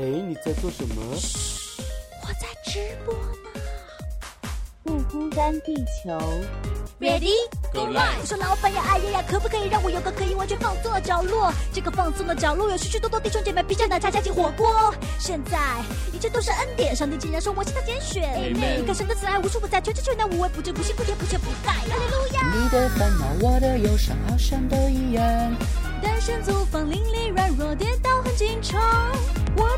哎，你在做什么？我在直播呢。不孤单，地球。Ready Go live！我说老板呀，哎呀呀，可不可以让我有个可以完全放松的角落？这个放松的角落有许许多多弟兄姐妹披着奶茶加进火锅。现在一切都是恩典，上帝竟然说我是他拣选。Amen 你看神的慈爱无处不在，全知全能无微不至，不辛不甜不缺不改。哈利路亚！你的烦恼，我的忧伤，好像都一样。单身租房，邻里软弱，跌倒很经常。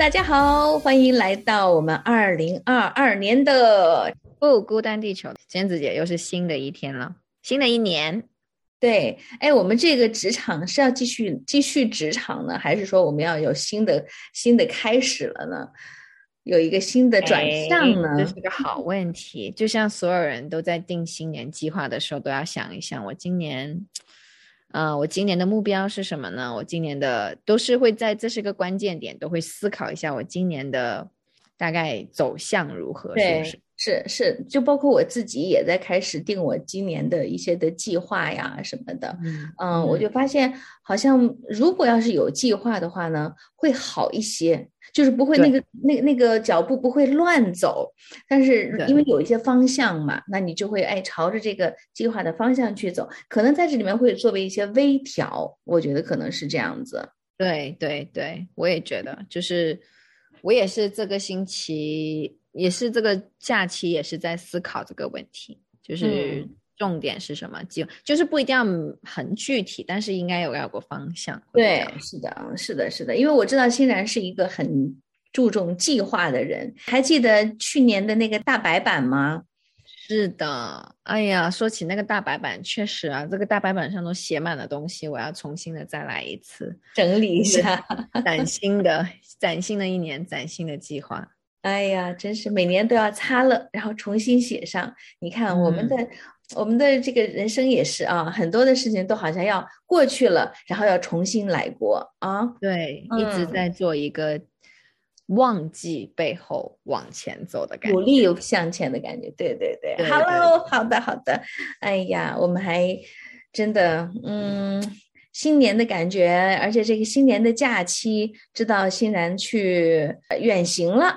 大家好，欢迎来到我们二零二二年的不孤单地球，娟子姐又是新的一天了，新的一年。对，哎，我们这个职场是要继续继续职场呢，还是说我们要有新的新的开始了呢？有一个新的转向呢？哎这是个好问题。就像所有人都在定新年计划的时候，都要想一想，我今年，呃，我今年的目标是什么呢？我今年的都是会在这是个关键点，都会思考一下我今年的大概走向如何，是不是？是是，就包括我自己也在开始定我今年的一些的计划呀什么的。嗯嗯，我就发现好像如果要是有计划的话呢，会好一些，就是不会那个那那个脚步不会乱走。但是因为有一些方向嘛，那你就会哎朝着这个计划的方向去走，可能在这里面会作为一些微调，我觉得可能是这样子。对对对，我也觉得，就是我也是这个星期，也是这个假期，也是在思考这个问题，就是嗯重点是什么？就就是不一定要很具体，但是应该有个方向。对，是的，是的，是的，因为我知道欣然是一个很注重计划的人。还记得去年的那个大白板吗？是的。哎呀，说起那个大白板，确实啊，这个大白板上都写满了东西，我要重新的再来一次，整理一下。崭新的、崭新的一年，崭新的计划。哎呀，真是每年都要擦了，然后重新写上。你看我们的、我们的这个人生也是啊，很多的事情都好像要过去了，然后要重新来过啊。对，一直嗯在做一个忘记背后往前走的感觉。努力向前的感觉，对对对。对 Hello，好的好的。哎呀，我们还真的，嗯，新年的感觉，而且这个新年的假期，知道欣然去呃远行了，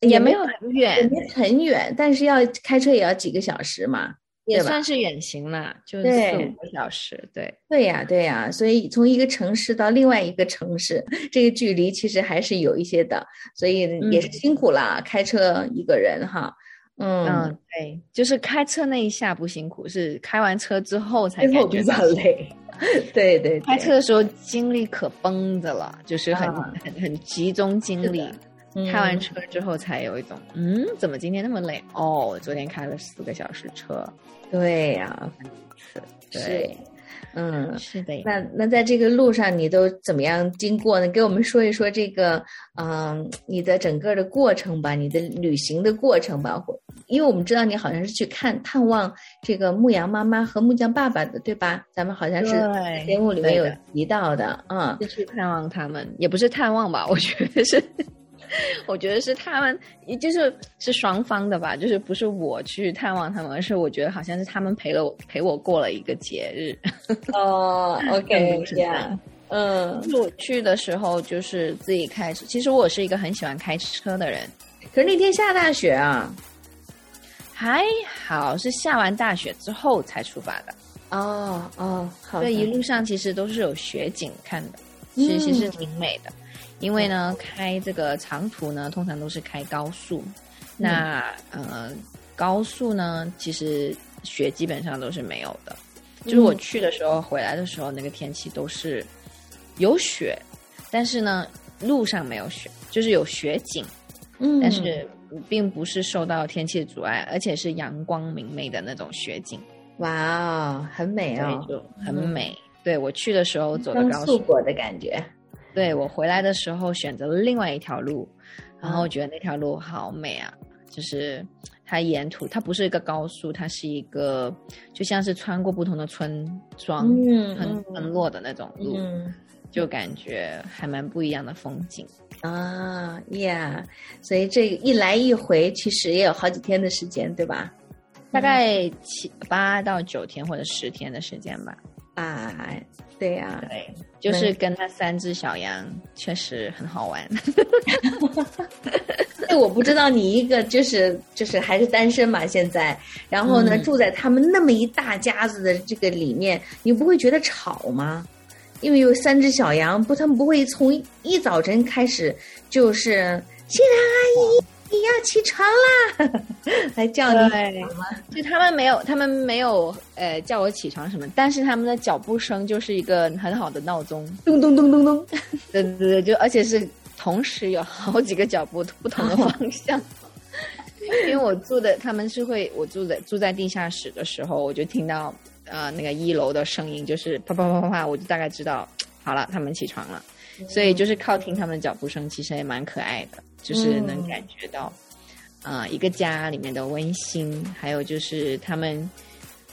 也没有很也远，没很远，但是要开车也要几个小时嘛。也算是远行了，就对四五个小时。对，对呀，对呀，所以从一个城市到另外一个城市，这个距离其实还是有一些的，所以也是嗯辛苦啦，开车一个人哈，嗯，嗯，对，就是开车那一下不辛苦，是开完车之后才感觉到累，对 对，对开车的时候精力可绷着了，就是很、啊很很集中精力。开完嗯车之后才有一种，嗯，怎么今天那么累？哦，我昨天开了四个小时车。对呀，对是，嗯。是的。那那在这个路上，你都怎么样经过呢？给我们说一说这个，嗯，你的整个的过程吧，你的旅行的过程吧。或因为我们知道你好像是去看探望这个牧羊妈妈和木匠爸爸的，对吧？咱们好像是对节目里面有提到的，嗯，是去探望他们，也不是探望吧？我觉得是，我觉得是他们，也就是是双方的吧，就是不是我去探望他们，而是我觉得好像是他们陪了我陪我过了一个节日。哦，OK，是这样，嗯，就是我去的时候，就是自己开车。其实我是一个很喜欢开车的人，可是那天下大雪啊，还好是下完大雪之后才出发的，哦哦，好的，所以一路上其实都是有雪景看的，其实是挺美的。因为呢，开这个长途呢，通常都是开高速，那呃，高速呢，其实雪基本上都是没有的。就是我去的时候，回来的时候，那个天气都是有雪，但是呢，路上没有雪，就是有雪景，嗯，但是并不是受到天气的阻碍，而且是阳光明媚的那种雪景，哇哦，很美对，哦，就很美。对我去的时候走的刚高速，速过的感觉。对我回来的时候选择了另外一条路，然后我觉得那条路好美啊，就是它沿途它不是一个高速，它是一个就像是穿过不同的村庄、嗯村村落的那种路，嗯就感觉还蛮不一样的风景。啊呀，所以这一来一回其实也有好几天的时间，对吧？大概七八到九天或者十天的时间吧。啊，对呀、对，就是跟那三只小羊确实很好玩。哎，我不知道你一个就是就是还是单身嘛，现在，然后呢、嗯住在他们那么一大家子的这个里面，你不会觉得吵吗？因为有三只小羊，不，他们不会从一早晨开始就是新郎阿姨，你要起床啦，来叫你对，就他们没有，他们没有呃叫我起床什么，但是他们的脚步声就是一个很好的闹钟。咚咚咚咚咚，对对对，就而且是同时有好几个脚步不同的方向。因为我住的他们是会，我住在住在地下室的时候，我就听到呃那个一楼的声音，就是啪啪啪啪啪，我就大概知道好了，他们起床了。所以就是靠听他们的脚步声，其实也蛮可爱的，就是能感觉到，啊、一个家里面的温馨，还有就是他们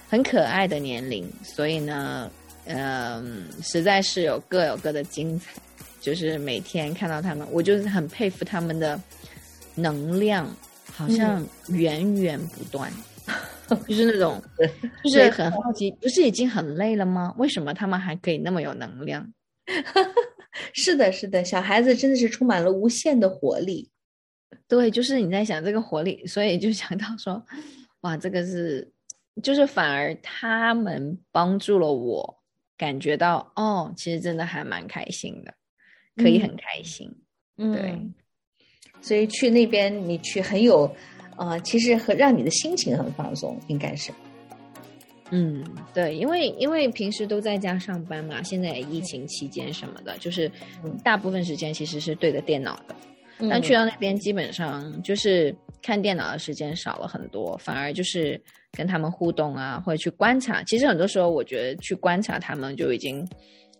很可爱的年龄，所以呢，嗯、实在是有各有各的精彩。就是每天看到他们，我就是很佩服他们的能量，好像源源不断，就是那种，就是很好奇，不是已经很累了吗？为什么他们还可以那么有能量？是的，是的，小孩子真的是充满了无限的活力。对，就是你在想这个活力，所以就想到说，哇，这个是，就是反而他们帮助了我，感觉到哦，其实真的还蛮开心的，可以很开心。对嗯，所以去那边你去很有，呃，其实和让你的心情很放松，应该是。嗯，对，因为因为平时都在家上班嘛，现在疫情期间什么的，就是嗯大部分时间其实是对着电脑的。但嗯去到那边，基本上就是看电脑的时间少了很多，反而就是跟他们互动啊，或者去观察。其实很多时候，我觉得去观察他们就已经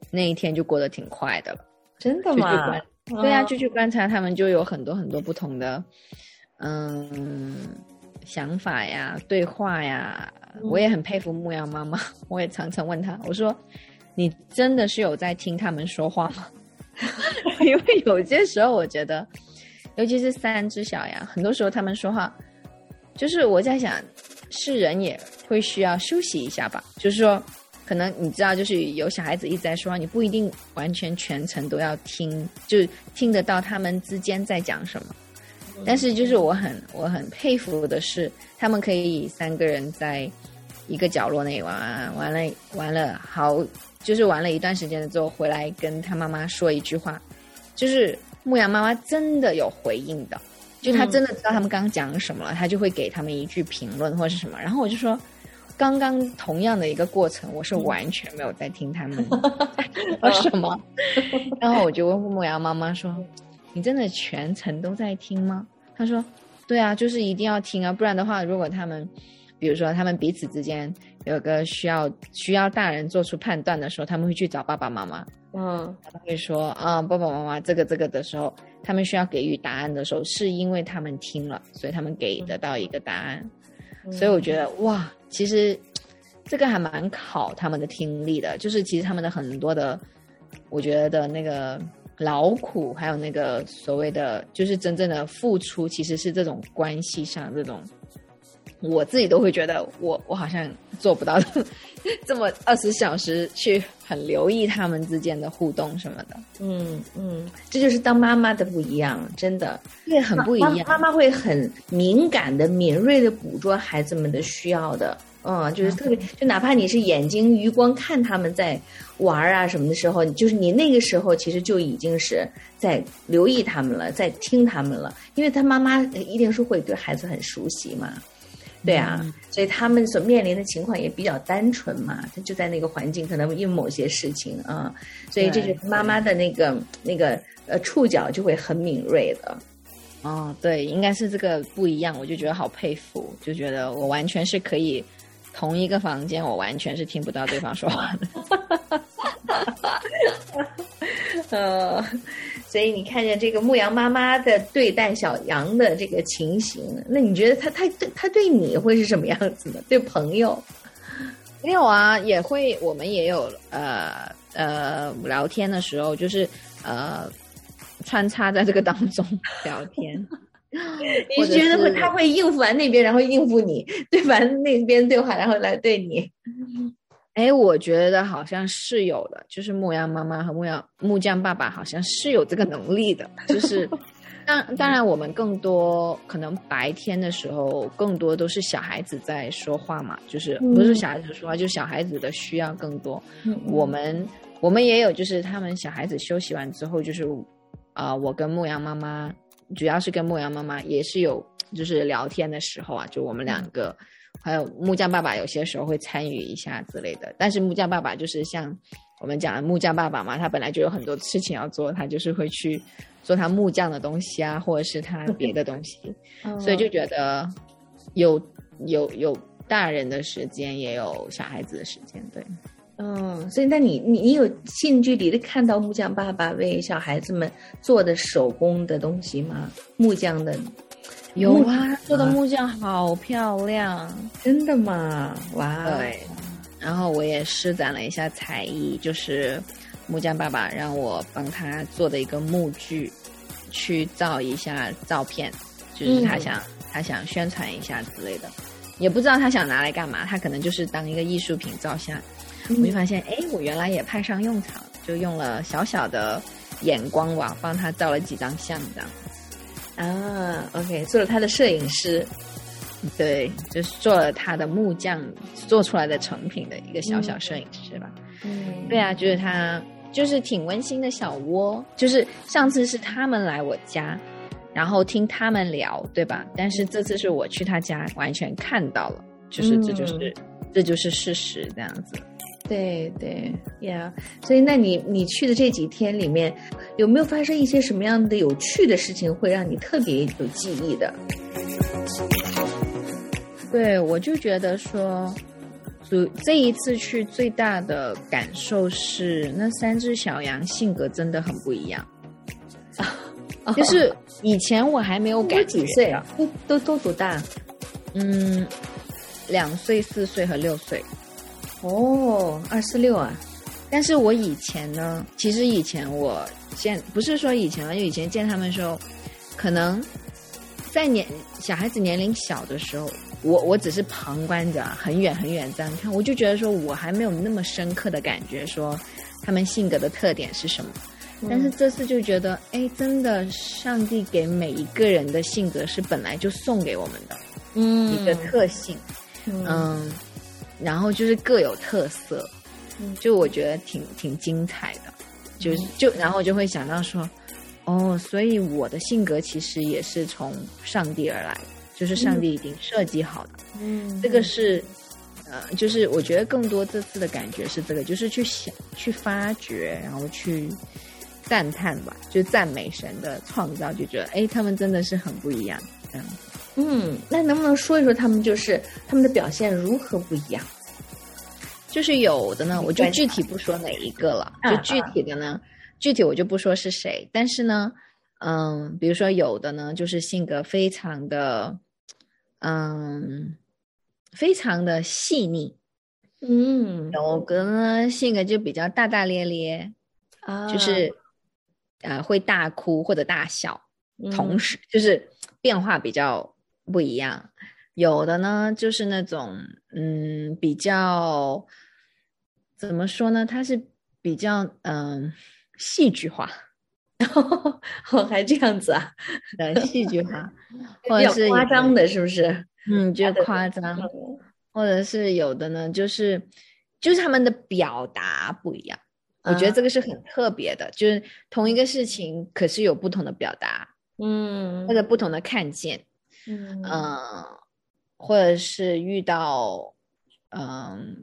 那一天就过得挺快的了。真的吗观？，对啊，嗯就去观察他们，就有很多很多不同的嗯想法呀、对话呀。我也很佩服牧羊妈妈，我也常常问她，我说：“你真的是有在听他们说话吗？” 因为有些时候我觉得，尤其是三只小羊，很多时候他们说话，就是我在想，是人也会需要休息一下吧。就是说，可能你知道，就是有小孩子一直在说话，你不一定完全全程都要听，就听得到他们之间在讲什么。但是就是我很我很佩服的是，他们可以三个人在一个角落内玩，玩了玩了好，就是玩了一段时间了之后，回来跟他妈妈说一句话，就是牧羊妈妈真的有回应的，就他真的知道他们刚刚讲什么了，他就会给他们一句评论或是什么，然后我就说。刚刚同样的一个过程，我是完全没有在听他们 说什么，然后我就问牧羊妈妈说：“你真的全程都在听吗？”她说：“对啊，就是一定要听啊，不然的话，如果他们，比如说他们彼此之间有个需要需要大人做出判断的时候，他们会去找爸爸妈妈，嗯他们会说啊，爸爸妈妈这个这个的时候，他们需要给予答案的时候，是因为他们听了，所以他们给得到一个答案。所以我觉得哇，其实这个还蛮考他们的听力的，就是其实他们的很多的，我觉得的那个劳苦，还有那个所谓的就是真正的付出，其实是这种关系上这种。我自己都会觉得我我好像做不到这么二十小时去很留意他们之间的互动什么的，嗯嗯，这就是当妈妈的不一样，真的。对，很不一样。妈妈妈会很敏感的、敏锐的捕捉孩子们的需要的。嗯，就是特别，就哪怕你是眼睛余光看他们在玩儿啊什么的时候，就是你那个时候其实就已经是在留意他们了，在听他们了，因为他妈妈一定是会对孩子很熟悉嘛。对啊，所以他们所面临的情况也比较单纯嘛，他就在那个环境，可能因为某些事情啊，所以这就是妈妈的那个那个呃触角就会很敏锐的。哦，对，应该是这个不一样，我就觉得好佩服，就觉得我完全是可以同一个房间，我完全是听不到对方说话的。呃，所以你看见这个牧羊妈妈的对待小羊的这个情形，那你觉得他他对他对你会是什么样子的？对朋友？没有啊，也会，我们也有呃呃聊天的时候，就是呃穿插在这个当中 聊天。你觉得会他会应付完那边，然后应付你，对完那边对话，然后来对你？哎，我觉得好像是有的，就是牧羊妈妈和牧羊木匠爸爸好像是有这个能力的。就是 当当然，我们更多可能白天的时候，更多都是小孩子在说话嘛，就是不是小孩子说话，就是小孩子的需要更多。我们我们也有，就是他们小孩子休息完之后，就是啊，我跟牧羊妈妈。主要是跟牧羊妈妈也是有，就是聊天的时候啊，就我们两个，还有木匠爸爸有些时候会参与一下之类的。但是木匠爸爸就是像我们讲的木匠爸爸嘛，他本来就有很多事情要做，他就是会去做他木匠的东西啊，或者是他别的东西，所以就觉得有有有大人的时间，也有小孩子的时间，对。嗯，所以那你你你有近距离的看到木匠爸爸为小孩子们做的手工的东西吗？木匠的有啊，做的木匠好漂亮，真的吗？哇，对。然后我也施展了一下才艺，就是木匠爸爸让我帮他做的一个木具，去照一下照片，就是他想他想宣传一下之类的，也不知道他想拿来干嘛，他可能就是当一个艺术品照相。我就发现，哎，我原来也派上用场，就用了小小的眼光吧，帮他照了几张相，这样。啊，OK，做了他的摄影师，对，就是做了他的木匠做出来的成品的一个小小摄影师吧。嗯，对啊，就是他，就是挺温馨的小窝。就是上次是他们来我家，然后听他们聊，对吧？但是这次是我去他家，完全看到了，就是这就是这就是事实，这样子。对对呀，所以那你你去的这几天里面，有没有发生一些什么样的有趣的事情，会让你特别有记忆的？对，我就觉得说，主这一次去最大的感受是，那三只小羊性格真的很不一样啊，就是以前我还没有感觉，几岁啊？都都都多大？嗯，两岁、四岁和六岁。哦，二四六啊！但是我以前呢，其实以前我见不是说以前了，就以前见他们的时候，可能在年小孩子年龄小的时候，我我只是旁观者，很远很远这样看，我就觉得说我还没有那么深刻的感觉，说他们性格的特点是什么。但是这次就觉得，哎，真的，上帝给每一个人的性格是本来就送给我们的，嗯，一个特性，嗯。然后就是各有特色，就我觉得挺挺精彩的，就是就然后我就会想到说，哦，所以我的性格其实也是从上帝而来，就是上帝已经设计好的。嗯，这个是，呃，就是我觉得更多这次的感觉是这个，就是去想、去发掘，然后去赞叹吧，就赞美神的创造，就觉得哎，他们真的是很不一样，这样。嗯，那能不能说一说他们就是他们的表现如何不一样？就是有的呢，我就具体不说哪一个了。就具体的呢，具体我就不说是谁。但是呢，嗯，比如说有的呢，就是性格非常的，嗯，非常的细腻。嗯，有的呢性格就比较大大咧咧，啊，就是呃会大哭或者大笑，同时就是变化比较。不一样，有的呢，就是那种，嗯，比较怎么说呢？它是比较嗯戏剧化，我，还这样子啊？呃，戏剧化，或者是夸张的，是不是？嗯，就夸张，或者是有的呢，就是就是他们的表达不一样。我觉得这个是很特别的，就是同一个事情，可是有不同的表达，嗯，或者不同的看见。嗯，或者是遇到嗯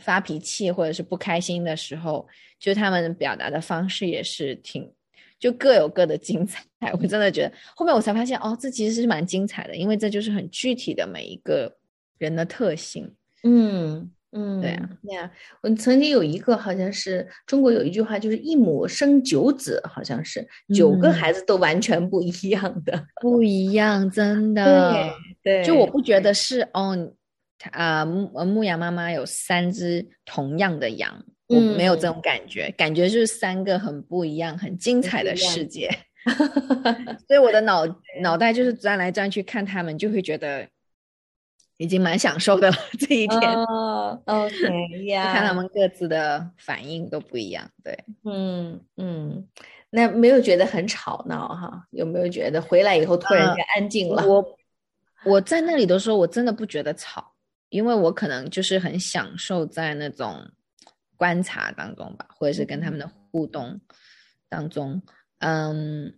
发脾气或者是不开心的时候，就他们表达的方式也是挺，就各有各的精彩。我真的觉得后面我才发现，哦，这其实是蛮精彩的，因为这就是很具体的每一个人的特性。嗯嗯，对啊，对呀，我曾经有一个，好像是中国有一句话，就是一母生九子，好像是九个嗯孩子都完全不一样的。不一样，真的。对，就我不觉得是哦，它啊牧呃牧羊妈妈有三只同样的羊，我没有这种感觉，感觉就是三个很不一样、很精彩的世界。所以我的脑脑袋就是转来转去看他们，就会觉得已经蛮享受的了。这一天，哦，OK 呀，看他们各自的反应都不一样。对，嗯嗯，那没有觉得很吵闹哈？有没有觉得回来以后突然间安静了？我我在那里的时候，我真的不觉得吵，因为我可能就是很享受在那种观察当中吧，或者是跟他们的互动当中。嗯，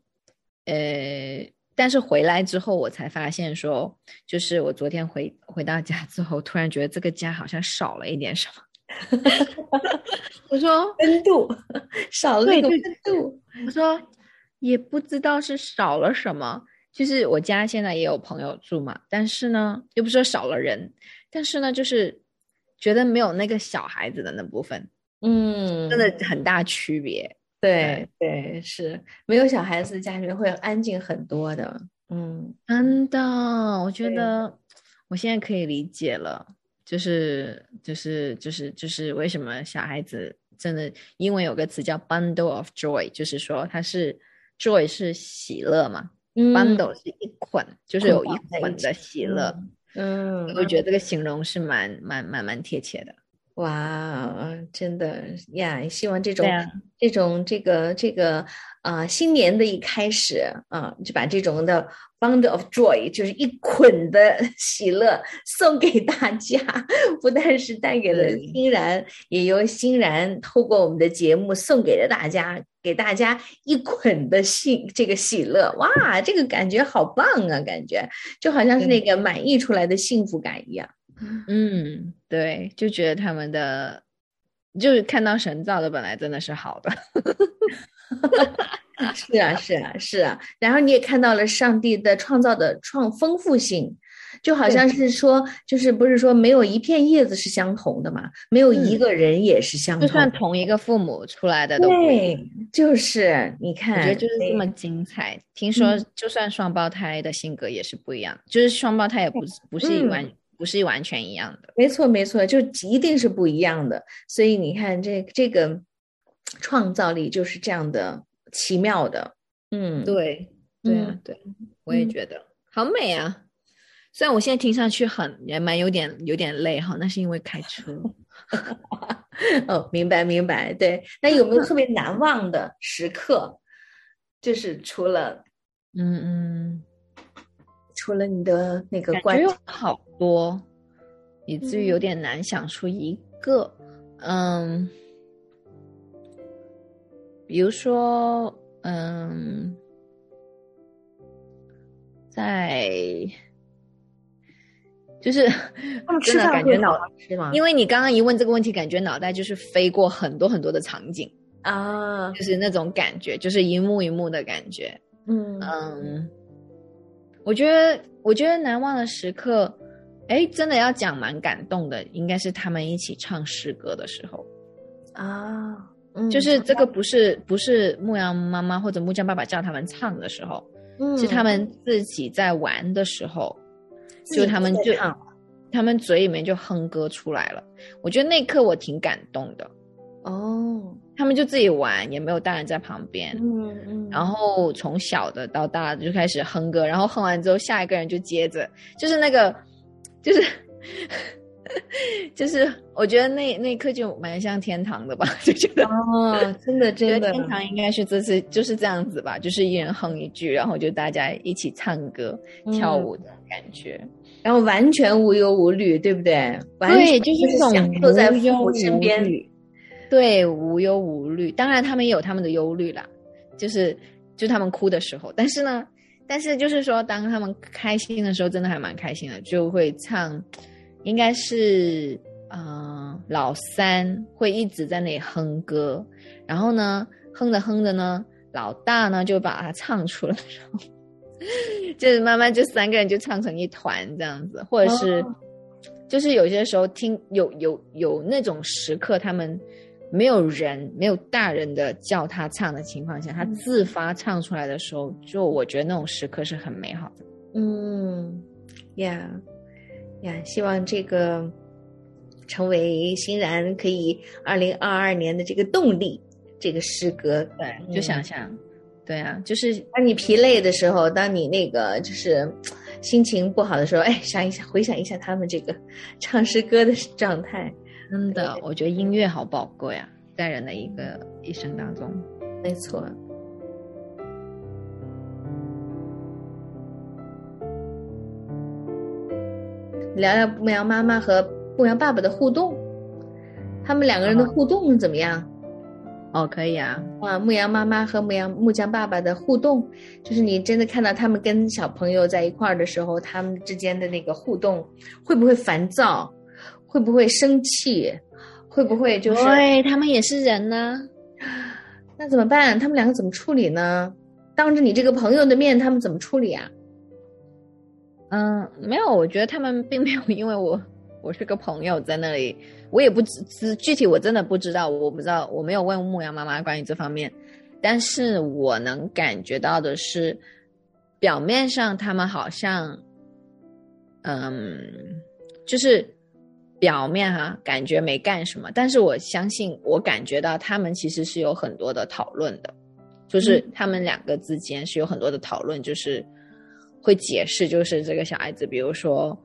呃，但是回来之后，我才发现说，就是我昨天回回到家之后，突然觉得这个家好像少了一点什么。我说 温度少了一个对温度，我说也不知道是少了什么。就是我家现在也有朋友住嘛，但是呢，又不是说少了人，但是呢，就是觉得没有那个小孩子的那部分，嗯，真的很大区别。对对是，没有小孩子家里面会安静很多的，嗯真的，我觉得我现在可以理解了，就是就是就是就是为什么小孩子真的，英文有个词叫 bundle of joy，就是说它是 joy 是喜乐嘛、嗯 b u n d l e 是一捆，就是有一捆的喜乐。嗯，我觉得这个形容是蛮蛮蛮蛮贴切的。哇，真的呀！希望这种、啊这种这个这个啊、新年的一开始啊、就把这种的 bundle of joy，就是一捆的 喜乐送给大家，不但是带给了欣然，也由欣然透过我们的节目送给了大家，给大家一捆的喜这个喜乐。哇，这个感觉好棒啊！感觉就好像是那个满溢出来的幸福感一样。嗯，对，就觉得他们的就是看到神造的本来真的是好的。是啊，是啊，是啊。然后你也看到了上帝的创造的创丰富性，就好像是说，就是不是说没有一片叶子是相同的嘛？没有一嗯个人也是相就同就。算同一个父母出来的都。对，就是你我看，觉得就是这么精彩。听说嗯就算双胞胎的性格也是不一样，就是双胞胎也不是不是一完、不是完全一样的。没错，没错，就一定是不一样的。所以你看，这这个创造力就是这样的奇妙的。嗯，对，对啊嗯，对，我也嗯觉得好美啊。虽然我现在听上去很也蛮有点有点累哈，那是因为开车。哦，明白明白，对。那有没有特别难忘的时刻？就是除了嗯嗯，除了你的那个感观觉有好多，以至于有点难想出一个。嗯，比如说，嗯，在就是 真的感觉脑好好吃吗？因为你刚刚一问这个问题，感觉脑袋就是飞过很多很多的场景，啊，就是那种感觉，就是一幕一幕的感觉。嗯嗯，我觉得，我觉得难忘的时刻，哎，真的要讲蛮感动的，应该是他们一起唱诗歌的时候，啊，嗯。就是这个不是不是牧羊妈妈或者木匠爸爸叫他们唱的时候，是他嗯们自己在玩的时候，就他们就他们嘴里面就哼歌出来了。我觉得那一刻我挺感动的，哦，他们就自己玩，也没有大人在旁边，嗯嗯，然后从小的到大的就开始哼歌，然后哼完之后，下一个人就接着，就是那个，就是，就是，我觉得那那一刻就蛮像天堂的吧，就觉得，哦，真的 真的，得天堂应该是这次就是这样子吧，就是一人哼一句，然后就大家一起唱歌、跳嗯舞的感觉。然后完全无忧无虑，对不对？完对，全就是享受在父母身边。对，无忧无虑。当然，他们也有他们的忧虑啦，就是就他们哭的时候。但是呢，但是就是说，当他们开心的时候，真的还蛮开心的，就会唱，应该是呃老三会一直在那里哼歌，然后呢，哼着哼着呢，老大呢就把它唱出来，然 后就是慢慢就三个人就唱成一团这样子，或者是。哦就是有些时候听有有有那种时刻，他们没有人没有大人的叫他唱的情况下，他自发唱出来的时候，就我觉得那种时刻是很美好的。嗯，呀呀，希望这个成为欣然可以二零二二年的这个动力。这个诗歌，对，就想想，对啊，就是当你疲累的时候，当你那个就是心情不好的时候，哎，想一想，回想一下他们这个唱诗歌的状态，真的，我觉得音乐好宝贵啊，在人的一个一生当中，没错。聊聊牧羊妈妈和牧羊爸爸的互动，他们两个人的互动怎么样？哦，可以啊，啊，牧羊妈妈和牧羊木匠爸爸的互动，就是你真的看到他们跟小朋友在一块儿的时候，他们之间的那个互动，会不会烦躁？会不会生气？会不会就是？对他们也是人呢，那怎么办？他们两个怎么处理呢？当着你这个朋友的面，他们怎么处理啊？嗯，没有，我觉得他们并没有因为我。我是个朋友在那里，我也不知具体，我真的不知道，我不知道，我没有问牧羊妈妈关于这方面，但是我能感觉到的是，表面上他们好像，嗯，就是表面哈，感觉没干什么，但是我相信，我感觉到他们其实是有很多的讨论的，就是他们两个之间是有很多的讨论，就是会解释，就是这个小孩子，比如说。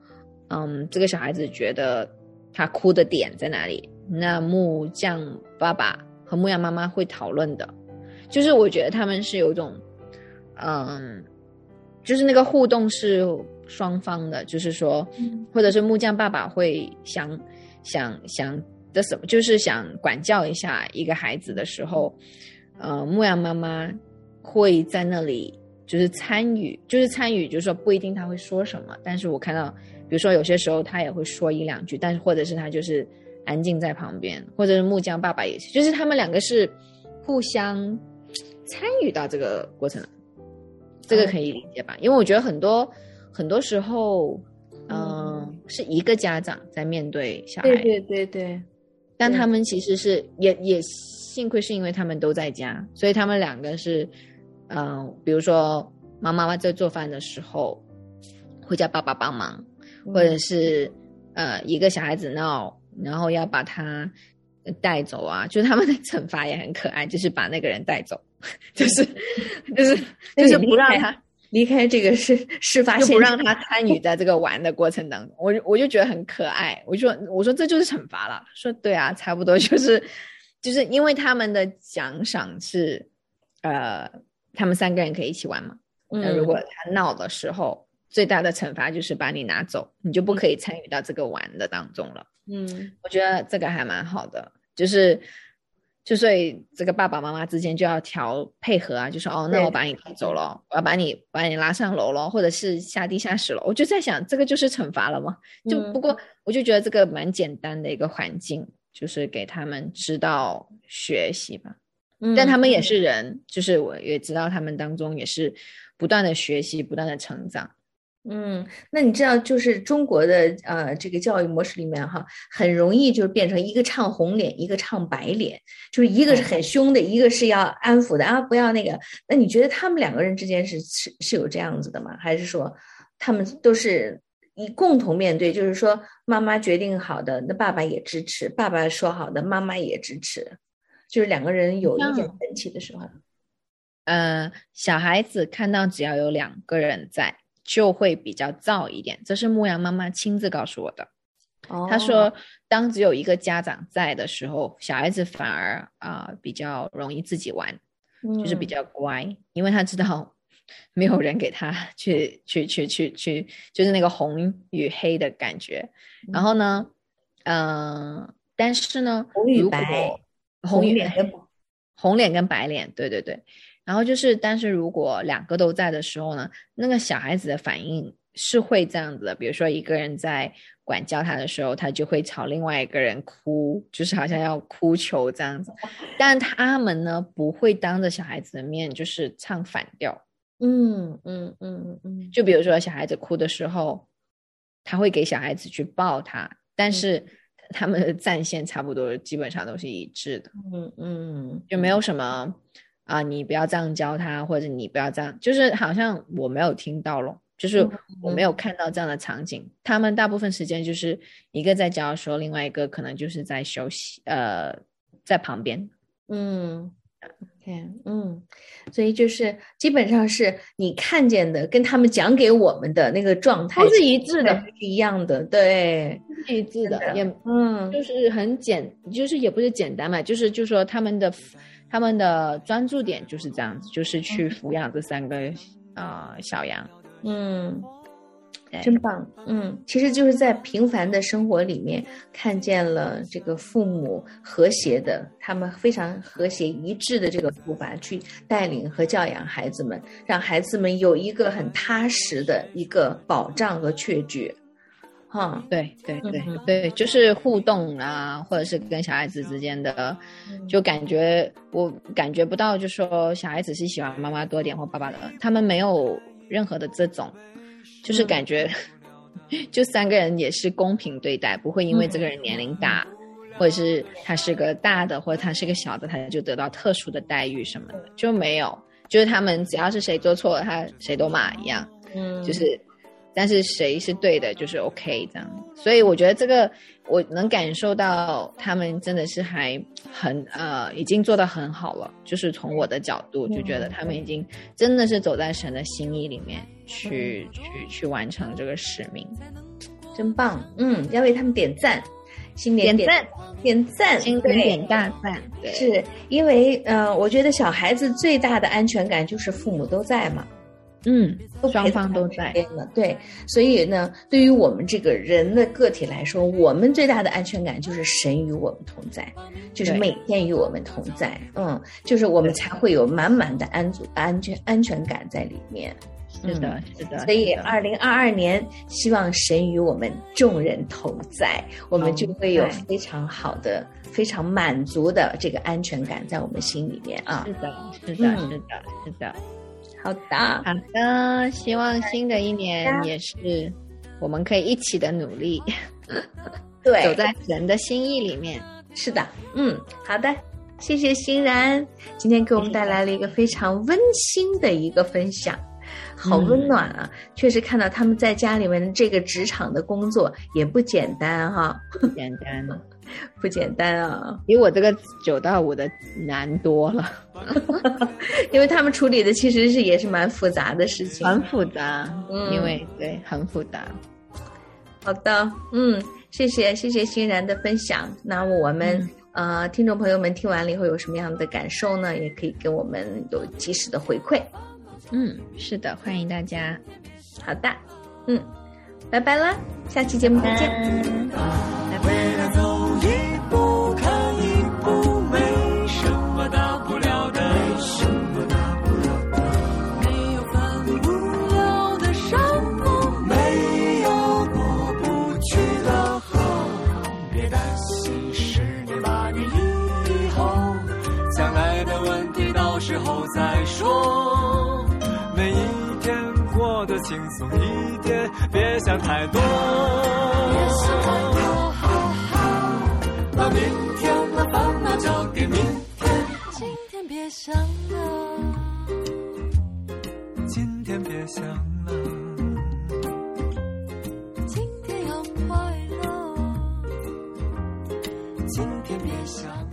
嗯，这个小孩子觉得他哭的点在哪里？那木匠爸爸和木匠妈妈会讨论的，就是我觉得他们是有一种，嗯，就是那个互动是双方的，就是说，或者是木匠爸爸会想想想的什么，就是想管教一下一个孩子的时候，呃，牧羊妈妈会在那里就是参与，就是参与，就是说不一定他会说什么，但是我看到。比如说，有些时候他也会说一两句，但是或者是他就是安静在旁边，或者是木匠爸爸也是，就是他们两个是互相参与到这个过程，这个可以理解吧？因为我觉得很多很多时候，嗯，是一个家长在面对小孩，对对对对，但他们其实是也也幸亏是因为他们都在家，所以他们两个是，嗯，比如说妈妈妈在做饭的时候会叫爸爸帮忙。或者是呃一个小孩子闹，然后要把他带走啊，就是他们的惩罚也很可爱，就是把那个人带走，就是就是就是不让他离开这个事事发现不让他参与在这个玩的过程当中。我我就觉得很可爱，我就说我说这就是惩罚了。说对啊，差不多就是 就是因为他们的奖赏是呃他们三个人可以一起玩嘛。那如果他闹的时候。最大的惩罚就是把你拿走，你就不可以参与到这个玩的当中了。嗯，我觉得这个还蛮好的，就是，就所以这个爸爸妈妈之间就要调配合啊，就说哦，那我把你带走了，我要把你把你拉上楼了，或者是下地下室了。我就在想，这个就是惩罚了吗？就不过我就觉得这个蛮简单的一个环境，就是给他们知道学习吧。嗯，但他们也是人，就是我也知道他们当中也是不断的学习，不断的成长。嗯，那你知道，就是中国的呃这个教育模式里面哈，很容易就是变成一个唱红脸，一个唱白脸，就是一个是很凶的，一个是要安抚的啊，不要那个。那你觉得他们两个人之间是是是有这样子的吗？还是说他们都是以共同面对？就是说妈妈决定好的，那爸爸也支持；爸爸说好的，妈妈也支持。就是两个人有意见分歧的时候，呃，小孩子看到只要有两个人在。就会比较燥一点，这是牧羊妈妈亲自告诉我的。他说，当只有一个家长在的时候，小孩子反而啊比较容易自己玩，就是比较乖，因为他知道没有人给他 去去去去去，就是那个红与黑的感觉。然后呢，嗯，但是呢，红与白，红与黑，红脸跟白脸，对对对。然后就是，但是如果两个都在的时候呢，那个小孩子的反应是会这样子的。比如说一个人在管教他的时候，他就会朝另外一个人哭，就是好像要哭求这样子。但他们呢，不会当着小孩子的面就是唱反调。嗯嗯嗯嗯。就比如说小孩子哭的时候，他会给小孩子去抱他，但是 他们的战线差不多，基本上都是一致的，嗯嗯，就没有什么啊，你不要这样教他，或者你不要这样，就是好像我没有听到咯，就是我没有看到这样的场景。他们大部分时间就是一个在教的时候，另外一个可能就是在休息，呃，在旁边。嗯，OK，嗯，所以就是基本上是你看见的，跟他们讲给我们的那个状态都是一致的，是一样的，对，是一致的，也嗯，就是很简，就是也不是简单嘛，就是就说他们的他们的专注点就是这样子，就是去抚养这三个啊小羊，嗯。真棒，嗯，其实就是在平凡的生活里面看见了这个父母和谐的，他们非常和谐一致的这个步伐去带领和教养孩子们，让孩子们有一个很踏实的一个保障和确据，哈，对对对嗯对，就是互动啊，或者是跟小孩子之间的，就感觉我感觉不到，就说小孩子是喜欢妈妈多点或爸爸的，他们没有任何的这种，就是感觉就三个人也是公平对待，不会因为这个人年龄大，或者是他是个大的，或者他是个小的，他就得到特殊的待遇什么的，就没有，就是他们只要是谁做错了，他谁都骂一样。嗯，就是，但是谁是对的，就是 OK 这样。所以我觉得这个我能感受到他们真的是还很呃，已经做得很好了。就是从我的角度就觉得他们已经真的是走在神的心意里面去去去完成这个使命。真棒，嗯，要为他们点赞，新年点赞，点赞，新点大赞，对，是因为呃，我觉得小孩子最大的安全感就是父母都在嘛，嗯，都双方都在，了。对，所以呢，对于我们这个人的个体来说，我们最大的安全感就是神与我们同在，就是每天与我们同在。嗯，就是我们才会有满满的安足安全安全感在里面。是的，是的。所以，二零二二年，希望神与我们众人同在，我们就会有非常好的、非常满足的这个安全感在我们心里面啊是。的，是的，嗯是的，是的。好的，好的，希望新的一年也是我们可以一起的努力，对，走在神的心意里面。是的，嗯，好的，谢谢欣然，今天给我们带来了一个非常温馨的一个分享，好温暖啊！确实看到他们在家里面的这个职场的工作也不简单哈、不简单，不简单啊，比我这个九到五的难多了，因为他们处理的其实是也是蛮复杂的事情。很复杂，嗯因为对很复杂。好的，嗯，谢谢谢谢欣然的分享。那我们、嗯呃听众朋友们听完了以后有什么样的感受呢？也可以给我们有及时的回馈。嗯，是的，欢迎大家，好的，嗯，拜拜啦，下期节目再见。松一点，别想太多。别想太多，哈哈。把明天的烦恼交给明天，今天别想了，今天别想了，今天要快乐，今天别想了。